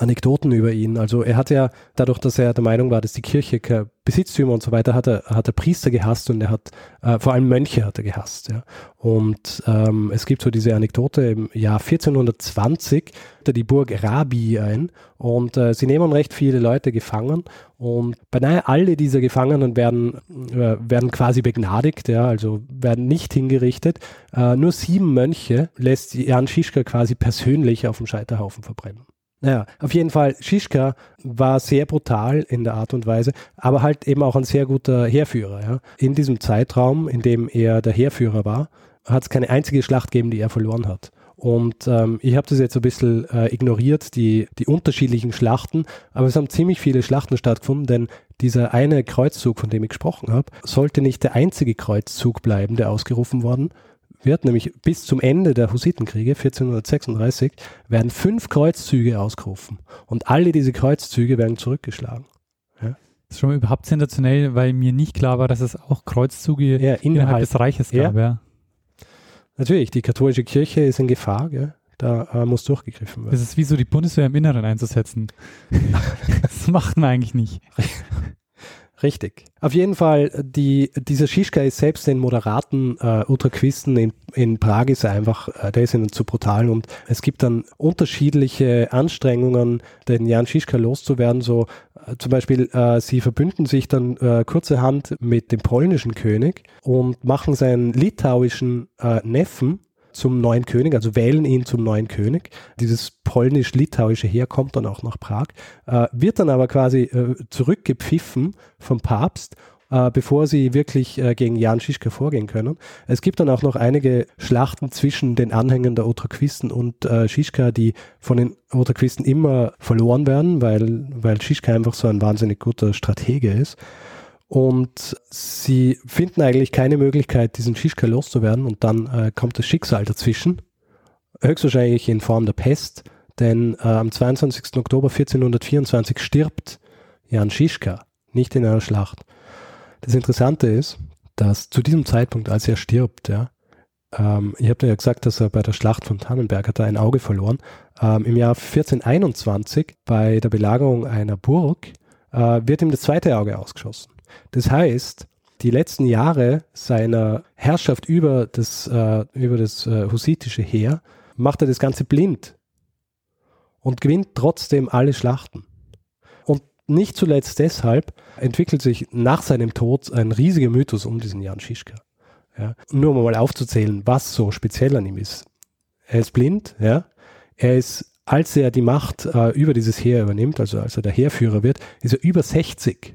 Anekdoten über ihn. Also er hat ja, dadurch, dass er der Meinung war, dass die Kirche Besitztümer und so weiter hat, er, hat er Priester gehasst und er hat, äh, vor allem Mönche hat er gehasst. Ja. Und ähm, es gibt so diese Anekdote, im Jahr 1420 hat er die Burg Rabi ein und äh, sie nehmen recht viele Leute gefangen und beinahe alle dieser Gefangenen werden, äh, werden quasi begnadigt, ja, also werden nicht hingerichtet. Äh, nur sieben Mönche lässt Jan Schischka quasi persönlich auf dem Scheiterhaufen verbrennen. Naja, auf jeden Fall, Schischka war sehr brutal in der Art und Weise, aber halt eben auch ein sehr guter Heerführer. Ja. In diesem Zeitraum, in dem er der Heerführer war, hat es keine einzige Schlacht gegeben, die er verloren hat. Und ähm, ich habe das jetzt ein bisschen äh, ignoriert, die, die unterschiedlichen Schlachten, aber es haben ziemlich viele Schlachten stattgefunden, denn dieser eine Kreuzzug, von dem ich gesprochen habe, sollte nicht der einzige Kreuzzug bleiben, der ausgerufen worden wird, nämlich bis zum Ende der Hussitenkriege 1436 werden fünf Kreuzzüge ausgerufen und alle diese Kreuzzüge werden zurückgeschlagen. Das ist schon überhaupt sensationell, weil mir nicht klar war, dass es auch Kreuzzüge Ja, innerhalb innerhalb. des Reiches Ja. gab. Ja. Natürlich, die katholische Kirche ist in Gefahr, gell? da äh, muss durchgegriffen werden. Das ist wie so die Bundeswehr im Inneren einzusetzen. das macht man eigentlich nicht. Richtig. Auf jeden Fall, die, dieser Schischka ist selbst den moderaten äh, Ultraquisten in, in Prag ist er einfach, äh, der ist ihnen zu brutal und es gibt dann unterschiedliche Anstrengungen, den Jan Schischka loszuwerden. So äh, zum Beispiel, äh, sie verbünden sich dann äh, kurzerhand mit dem polnischen König und machen seinen litauischen äh, Neffen zum neuen König, also wählen ihn zum neuen König. Dieses polnisch-litauische Heer kommt dann auch nach Prag, äh, wird dann aber quasi äh, zurückgepfiffen vom Papst äh, bevor sie wirklich äh, gegen Jan Schischke vorgehen können. Es gibt dann auch noch einige Schlachten zwischen den Anhängern der Otraquisten und äh, Schischka, die von den Otraquisten immer verloren werden, weil, weil Schischka einfach so ein wahnsinnig guter Stratege ist. Und sie finden eigentlich keine Möglichkeit, diesen Schischka loszuwerden und dann äh, kommt das Schicksal dazwischen. Höchstwahrscheinlich in Form der Pest, denn äh, am 22. Oktober 1424 stirbt Jan Schischka, nicht in einer Schlacht. Das Interessante ist, dass zu diesem Zeitpunkt, als er stirbt, ja, ähm, ich habe ja gesagt, dass er bei der Schlacht von Tannenberg hat er ein Auge verloren. Ähm, Im Jahr 1421 bei der Belagerung einer Burg äh, wird ihm das zweite Auge ausgeschossen. Das heißt, die letzten Jahre seiner Herrschaft über das, äh, über das äh, hussitische Heer macht er das Ganze blind und gewinnt trotzdem alle Schlachten nicht zuletzt deshalb entwickelt sich nach seinem Tod ein riesiger Mythos um diesen Jan Schischka. Ja. Nur um mal aufzuzählen, was so speziell an ihm ist. Er ist blind, ja. Er ist, als er die Macht äh, über dieses Heer übernimmt, also als er der Heerführer wird, ist er über 60.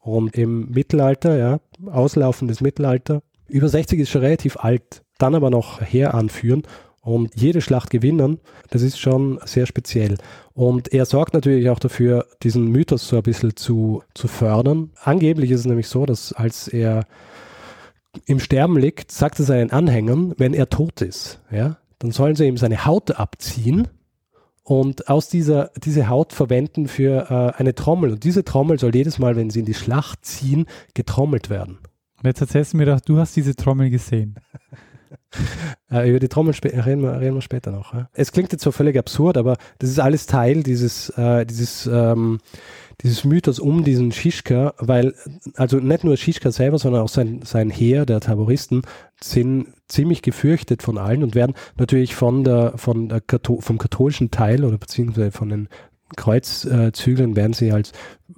Und im Mittelalter, ja, auslaufendes Mittelalter, über 60 ist schon relativ alt. Dann aber noch Heer anführen und jede Schlacht gewinnen, das ist schon sehr speziell. Und er sorgt natürlich auch dafür, diesen Mythos so ein bisschen zu, zu fördern. Angeblich ist es nämlich so, dass als er im Sterben liegt, sagt er seinen Anhängern, wenn er tot ist, ja, dann sollen sie ihm seine Haut abziehen und aus dieser diese Haut verwenden für äh, eine Trommel. Und diese Trommel soll jedes Mal, wenn sie in die Schlacht ziehen, getrommelt werden. Und jetzt erzählst du mir doch, du hast diese Trommel gesehen. Äh, über die Trommel reden wir, reden wir später noch. Ja. Es klingt jetzt so völlig absurd, aber das ist alles Teil dieses, äh, dieses, ähm, dieses Mythos um diesen Schischka, weil, also nicht nur Schischka selber, sondern auch sein, sein Heer der Terroristen sind ziemlich gefürchtet von allen und werden natürlich von der, von der Kato vom katholischen Teil oder beziehungsweise von den Kreuzzüglern werden sie als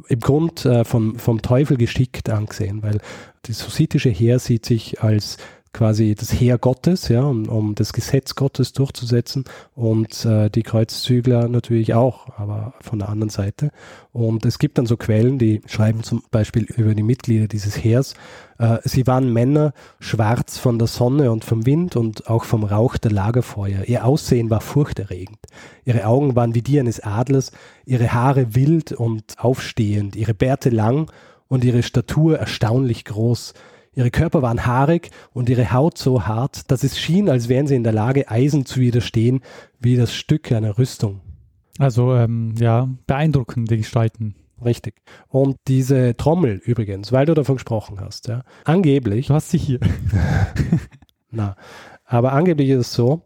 im Grund äh, vom, vom Teufel geschickt angesehen, weil das hussitische Heer sieht sich als quasi das Heer Gottes, ja, um, um das Gesetz Gottes durchzusetzen und äh, die Kreuzzügler natürlich auch, aber von der anderen Seite. Und es gibt dann so Quellen, die schreiben zum Beispiel über die Mitglieder dieses Heers. Äh, sie waren Männer, schwarz von der Sonne und vom Wind und auch vom Rauch der Lagerfeuer. Ihr Aussehen war furchterregend. Ihre Augen waren wie die eines Adlers, ihre Haare wild und aufstehend, ihre Bärte lang und ihre Statur erstaunlich groß. Ihre Körper waren haarig und ihre Haut so hart, dass es schien, als wären sie in der Lage, Eisen zu widerstehen, wie das Stück einer Rüstung. Also ähm, ja, beeindruckende Gestalten. Richtig. Und diese Trommel übrigens, weil du davon gesprochen hast, ja, angeblich. Du hast sie hier. na, aber angeblich ist es so,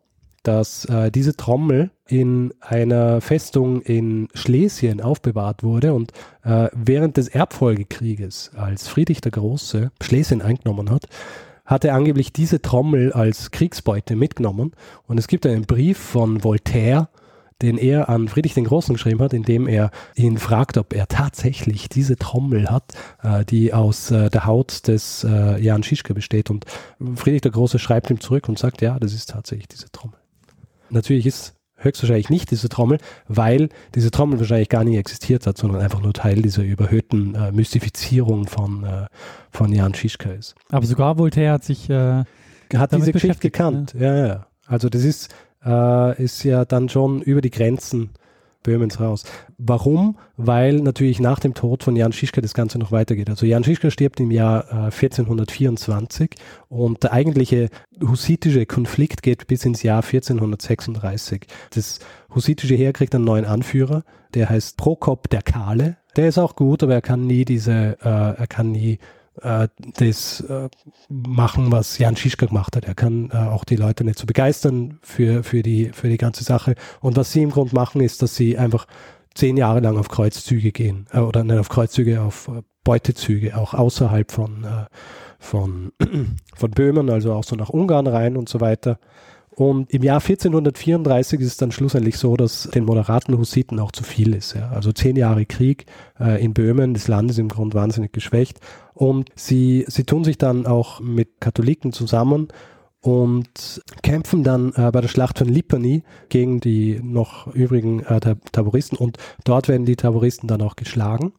dass äh, diese Trommel in einer Festung in Schlesien aufbewahrt wurde und äh, während des Erbfolgekrieges, als Friedrich der Große Schlesien eingenommen hat, hat er angeblich diese Trommel als Kriegsbeute mitgenommen. Und es gibt einen Brief von Voltaire, den er an Friedrich den Großen geschrieben hat, in dem er ihn fragt, ob er tatsächlich diese Trommel hat, äh, die aus äh, der Haut des äh, Jan Schischke besteht. Und Friedrich der Große schreibt ihm zurück und sagt, ja, das ist tatsächlich diese Trommel. Natürlich ist höchstwahrscheinlich nicht diese Trommel, weil diese Trommel wahrscheinlich gar nie existiert hat, sondern einfach nur Teil dieser überhöhten äh, Mystifizierung von, äh, von Jan Schischka ist. Aber sogar Voltaire hat sich äh, hat diese Geschichte gekannt. Ja. ja, ja. Also das ist, äh, ist ja dann schon über die Grenzen Böhmens raus. Warum? Weil natürlich nach dem Tod von Jan Schischka das Ganze noch weitergeht. Also Jan Schischka stirbt im Jahr äh, 1424 und der eigentliche hussitische Konflikt geht bis ins Jahr 1436. Das hussitische Heer kriegt einen neuen Anführer, der heißt Prokop der Kahle. Der ist auch gut, aber er kann nie diese, äh, er kann nie äh, das äh, machen, was Jan Schischka gemacht hat. Er kann äh, auch die Leute nicht so begeistern für, für, die, für die ganze Sache. Und was sie im Grund machen, ist, dass sie einfach zehn Jahre lang auf Kreuzzüge gehen äh, oder nicht auf Kreuzzüge, auf äh, Beutezüge, auch außerhalb von, äh, von, von Böhmen, also auch so nach Ungarn rein und so weiter. Und im Jahr 1434 ist es dann schlussendlich so, dass den moderaten Hussiten auch zu viel ist. Ja. Also zehn Jahre Krieg äh, in Böhmen, das Land ist im Grund wahnsinnig geschwächt. Und sie, sie tun sich dann auch mit Katholiken zusammen und kämpfen dann äh, bei der Schlacht von Lipany gegen die noch übrigen äh, Taboristen und dort werden die Taboristen dann auch geschlagen.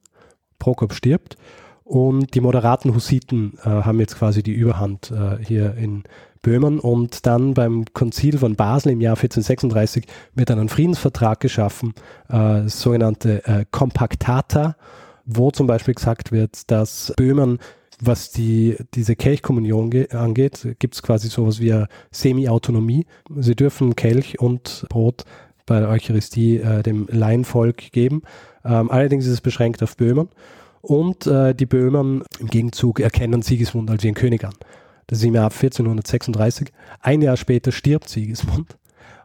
Prokop stirbt und die moderaten Hussiten äh, haben jetzt quasi die Überhand äh, hier in Böhmen und dann beim Konzil von Basel im Jahr 1436 wird dann ein Friedensvertrag geschaffen, äh, sogenannte äh, Compactata, wo zum Beispiel gesagt wird, dass Böhmen was die, diese Kelchkommunion angeht, gibt es quasi sowas wie eine Semi-Autonomie. Sie dürfen Kelch und Brot bei der Eucharistie äh, dem Laienvolk geben. Ähm, allerdings ist es beschränkt auf Böhmen. Und äh, die Böhmen im Gegenzug erkennen Sigismund als ihren König an. Das ist im Jahr 1436. Ein Jahr später stirbt Sigismund.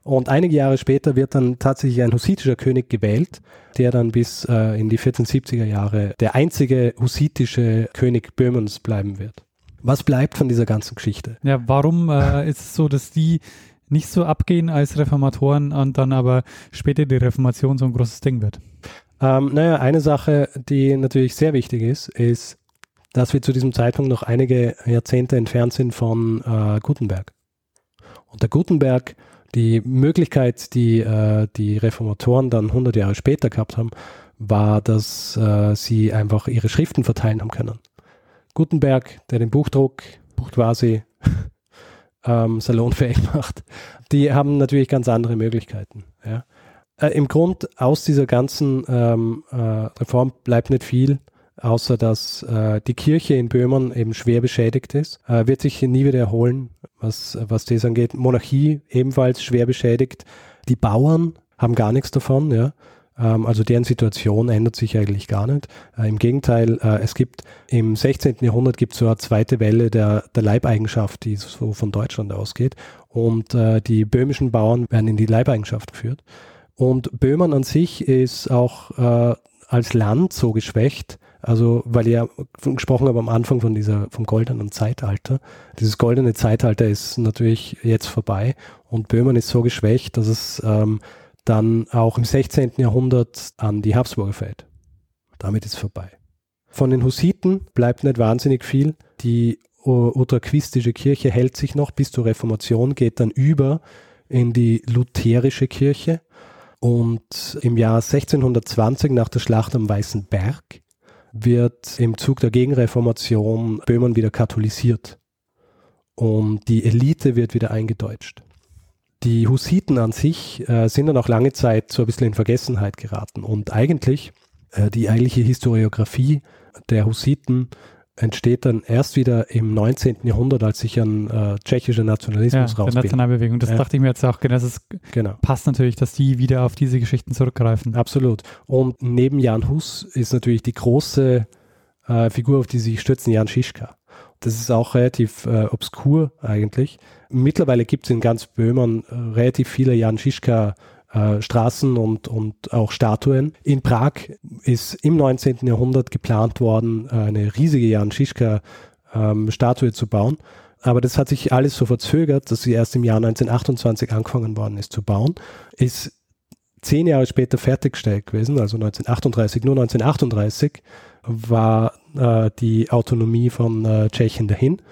Und einige Jahre später wird dann tatsächlich ein hussitischer König gewählt, der dann bis äh, in die 1470er Jahre der einzige hussitische König Böhmens bleiben wird. Was bleibt von dieser ganzen Geschichte? Ja, warum äh, ist es so, dass die nicht so abgehen als Reformatoren und dann aber später die Reformation so ein großes Ding wird? Ähm, naja, eine Sache, die natürlich sehr wichtig ist, ist, dass wir zu diesem Zeitpunkt noch einige Jahrzehnte entfernt sind von äh, Gutenberg. Und der Gutenberg die Möglichkeit, die äh, die Reformatoren dann 100 Jahre später gehabt haben, war, dass äh, sie einfach ihre Schriften verteilen haben können. Gutenberg, der den Buchdruck quasi ähm, salonfähig macht, die haben natürlich ganz andere Möglichkeiten. Ja. Äh, Im Grund aus dieser ganzen ähm, äh, Reform bleibt nicht viel außer dass äh, die Kirche in Böhmen eben schwer beschädigt ist, äh, wird sich nie wieder erholen, was, was das angeht. Monarchie ebenfalls schwer beschädigt. Die Bauern haben gar nichts davon, ja. Ähm, also deren Situation ändert sich eigentlich gar nicht. Äh, Im Gegenteil, äh, es gibt im 16. Jahrhundert gibt es so eine zweite Welle der, der Leibeigenschaft, die so von Deutschland ausgeht. Und äh, die böhmischen Bauern werden in die Leibeigenschaft geführt. Und Böhmen an sich ist auch als Land so geschwächt, also, weil ja gesprochen habe am Anfang von dieser, vom goldenen Zeitalter. Dieses goldene Zeitalter ist natürlich jetzt vorbei und Böhmen ist so geschwächt, dass es ähm, dann auch im 16. Jahrhundert an die Habsburger fällt. Damit ist vorbei. Von den Hussiten bleibt nicht wahnsinnig viel. Die utraquistische Kirche hält sich noch bis zur Reformation, geht dann über in die lutherische Kirche. Und im Jahr 1620 nach der Schlacht am Weißen Berg wird im Zug der Gegenreformation Böhmen wieder katholisiert und die Elite wird wieder eingedeutscht. Die Hussiten an sich äh, sind dann auch lange Zeit so ein bisschen in Vergessenheit geraten und eigentlich äh, die eigentliche Historiografie der Hussiten entsteht dann erst wieder im 19. Jahrhundert, als sich ein äh, tschechischer Nationalismus ja, rausbildet. Nationalbewegung, das ja. dachte ich mir jetzt auch, genau, das ist, genau. passt natürlich, dass die wieder auf diese Geschichten zurückgreifen. Absolut. Und neben Jan Hus ist natürlich die große äh, Figur, auf die sie stürzen, Jan Schischka. Das ist auch relativ äh, obskur eigentlich. Mittlerweile gibt es in ganz Böhmen äh, relativ viele Jan Schischka äh, Straßen und, und auch Statuen. In Prag ist im 19. Jahrhundert geplant worden, eine riesige Jan Schischka-Statue ähm, zu bauen. Aber das hat sich alles so verzögert, dass sie erst im Jahr 1928 angefangen worden ist zu bauen. Ist zehn Jahre später fertiggestellt gewesen, also 1938. Nur 1938 war äh, die Autonomie von äh, Tschechien dahin.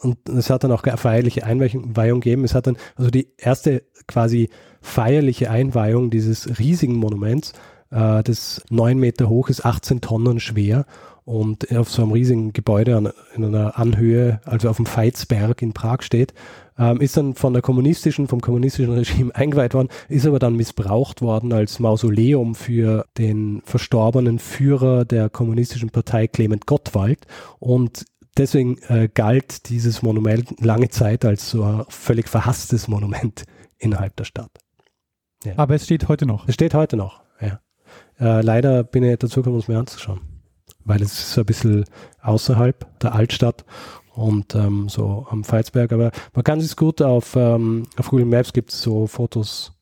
Und es hat dann auch feierliche Einweihung gegeben. Es hat dann, also die erste quasi feierliche Einweihung dieses riesigen Monuments, äh, das neun Meter hoch ist, 18 Tonnen schwer und auf so einem riesigen Gebäude an, in einer Anhöhe, also auf dem Veitsberg in Prag steht, ähm, ist dann von der kommunistischen, vom kommunistischen Regime eingeweiht worden, ist aber dann missbraucht worden als Mausoleum für den verstorbenen Führer der kommunistischen Partei Clement Gottwald und deswegen äh, galt dieses Monument lange Zeit als so ein völlig verhasstes Monument innerhalb der Stadt. Ja. Aber es steht heute noch. Es steht heute noch, ja. Äh, leider bin ich nicht dazu gekommen, es mir anzuschauen. Weil es ist so ein bisschen außerhalb der Altstadt und ähm, so am Veitsberg. Aber man kann es gut auf, ähm, auf Google Maps gibt es so Fotos.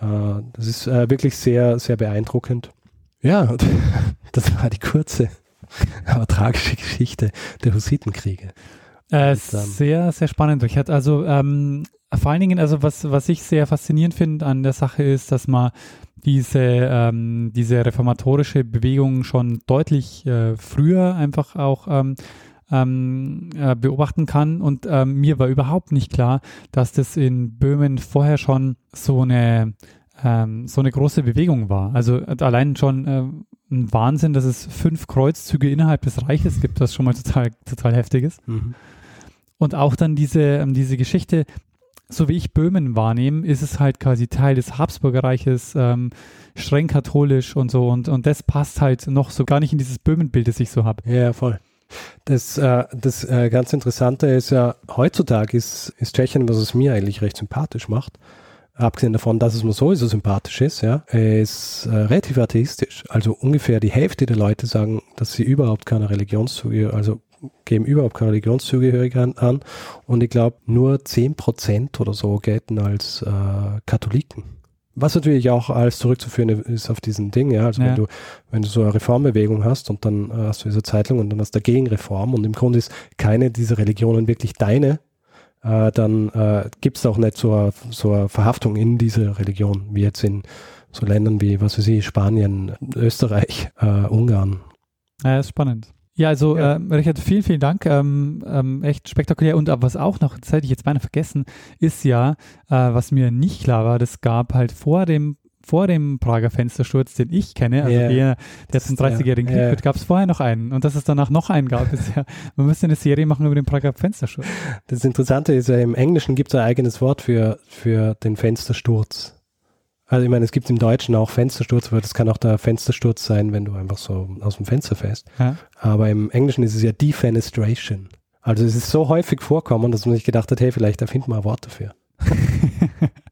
Äh, das ist äh, wirklich sehr, sehr beeindruckend. Ja, das war die kurze, aber tragische Geschichte der Hussitenkriege. Äh, und, ähm, sehr, sehr spannend. Ich hatte also ähm, vor allen Dingen, also was, was ich sehr faszinierend finde an der Sache ist, dass man diese, ähm, diese reformatorische Bewegung schon deutlich äh, früher einfach auch ähm, ähm, äh, beobachten kann. Und ähm, mir war überhaupt nicht klar, dass das in Böhmen vorher schon so eine, ähm, so eine große Bewegung war. Also äh, allein schon äh, ein Wahnsinn, dass es fünf Kreuzzüge innerhalb des Reiches gibt, was schon mal total, total heftig ist. Mhm. Und auch dann diese, ähm, diese Geschichte, so wie ich Böhmen wahrnehme, ist es halt quasi Teil des Habsburger Reiches, ähm, streng katholisch und so. Und, und das passt halt noch so gar nicht in dieses Böhmenbild, das ich so habe. Ja, voll. Das, äh, das äh, ganz Interessante ist ja, heutzutage ist, ist Tschechien, was es mir eigentlich recht sympathisch macht, abgesehen davon, dass es mir sowieso sympathisch ist, ja, ist äh, relativ atheistisch. Also ungefähr die Hälfte der Leute sagen, dass sie überhaupt keine Religionszugehörigkeit, also geben überhaupt keine Religionszugehörigkeit an. Und ich glaube, nur 10% oder so gelten als äh, Katholiken. Was natürlich auch alles zurückzuführen ist auf diesen Ding, ja. Also Ja. wenn du, wenn du so eine Reformbewegung hast und dann äh, hast du diese Zeitung und dann hast du dagegen Reform und im Grunde ist keine dieser Religionen wirklich deine, äh, dann äh, gibt es auch nicht so eine, so eine Verhaftung in diese Religion, wie jetzt in so Ländern wie, was weiß ich, Spanien, Österreich, äh, Ungarn. Ja, ist spannend. Ja, also Ja. ähm, Richard, vielen, vielen Dank. Ähm, ähm, echt spektakulär. Und aber was auch noch, das hätte ich jetzt beinahe vergessen, ist ja, äh, was mir nicht klar war, das gab halt vor dem vor dem Prager Fenstersturz, den ich kenne, also Ja. der, der zum Ja, 30-jährigen Krieg ja. wird, gab es vorher noch einen. Und dass es danach noch einen gab, ist ja, man müsste eine Serie machen über den Prager Fenstersturz. Das Interessante ist ja, im Englischen gibt es ein eigenes Wort für, für den Fenstersturz. Also ich meine, es gibt im Deutschen auch Fenstersturz, aber das kann auch der Fenstersturz sein, wenn du einfach so aus dem Fenster fällst. Ja. Aber im Englischen ist es ja Defenestration. Also es ist so häufig vorkommen, dass man sich gedacht hat, hey, vielleicht erfinden wir ein Wort dafür.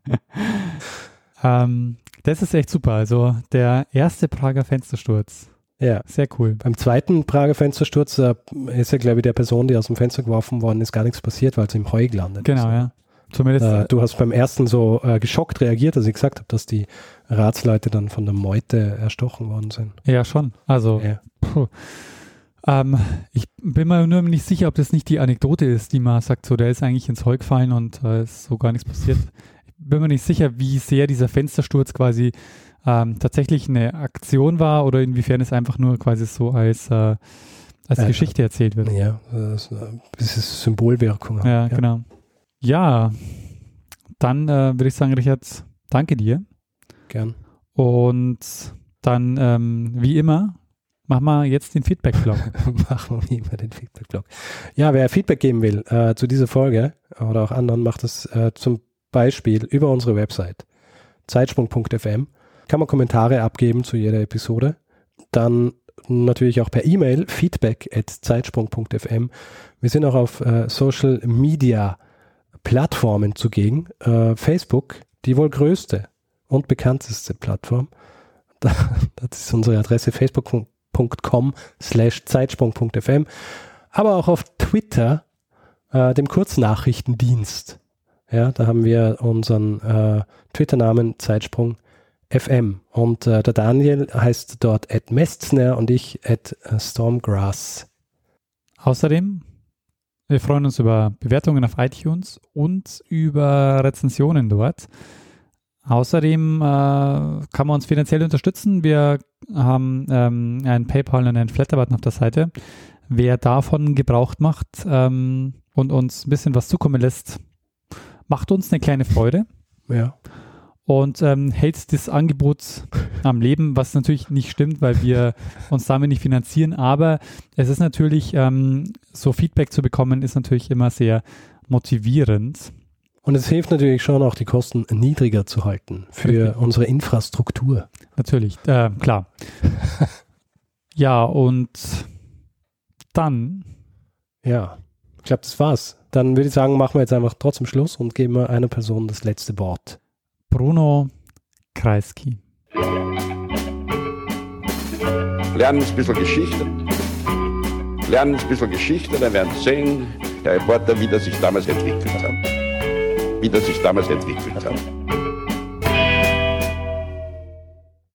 Ähm, das ist echt super. Also der erste Prager Fenstersturz. Ja. Sehr cool. Beim zweiten Prager Fenstersturz äh, ist ja, glaube ich, der Person, die aus dem Fenster geworfen worden ist, gar nichts passiert, weil sie im Heu gelandet Genau, ist. ja. Zumindest Äh, du hast beim ersten so äh, geschockt reagiert, als ich gesagt habe, dass die Ratsleute dann von der Meute erstochen worden sind. Ja, schon. Also, Ja. Ähm, ich bin mir nur nicht sicher, ob das nicht die Anekdote ist, die man sagt, so, der ist eigentlich ins Heu gefallen und äh, ist so gar nichts passiert. Bin mir nicht sicher, wie sehr dieser Fenstersturz quasi ähm, tatsächlich eine Aktion war oder inwiefern es einfach nur quasi so als, äh, als Äh, Geschichte erzählt wird. Ja, das, äh, ist Symbolwirkung. Ja, genau. Ja, dann äh, würde ich sagen, Richard, danke dir. Gern. Und dann, ähm, wie immer, machen wir jetzt den Feedback-Blog. Machen wir immer den Feedback-Blog. Ja, wer Feedback geben will äh, zu dieser Folge oder auch anderen, macht das äh, zum Beispiel über unsere Website zeitsprung.fm. Kann man Kommentare abgeben zu jeder Episode. Dann natürlich auch per E-Mail feedback at zeitsprung.fm. Wir sind auch auf äh, Social Media Plattformen zugegen. Äh, Facebook, die wohl größte und bekannteste Plattform. Da, das ist unsere Adresse facebook.com slash zeitsprung.fm. Aber auch auf Twitter, äh, dem Kurznachrichtendienst. Ja, da haben wir unseren äh, Twitter-Namen Zeitsprung FM. Und äh, der Daniel heißt dort at Mestzner und ich at äh, Stormgrass. Außerdem, wir freuen uns über Bewertungen auf iTunes und über Rezensionen dort. Außerdem äh, kann man uns finanziell unterstützen. Wir haben ähm, einen PayPal und einen Flatter-Button auf der Seite. Wer davon Gebrauch macht ähm, und uns ein bisschen was zukommen lässt, macht uns eine kleine Freude Ja. und ähm, hält das Angebot am Leben, was natürlich nicht stimmt, weil wir uns damit nicht finanzieren. Aber es ist natürlich, ähm, so Feedback zu bekommen, ist natürlich immer sehr motivierend. Und es hilft natürlich schon auch, die Kosten niedriger zu halten für Richtig. unsere Infrastruktur. Natürlich, äh, klar. ja, und dann, Ja, ich glaube, das war's. Dann würde ich sagen, machen wir jetzt einfach trotzdem Schluss und geben wir einer Person das letzte Wort. Bruno Kreisky. Lernen ein bisschen Geschichte. Lernen ein bisschen Geschichte, dann werden Sie sehen, der Reporter, wie das sich damals entwickelt hat. Wie das sich damals entwickelt hat.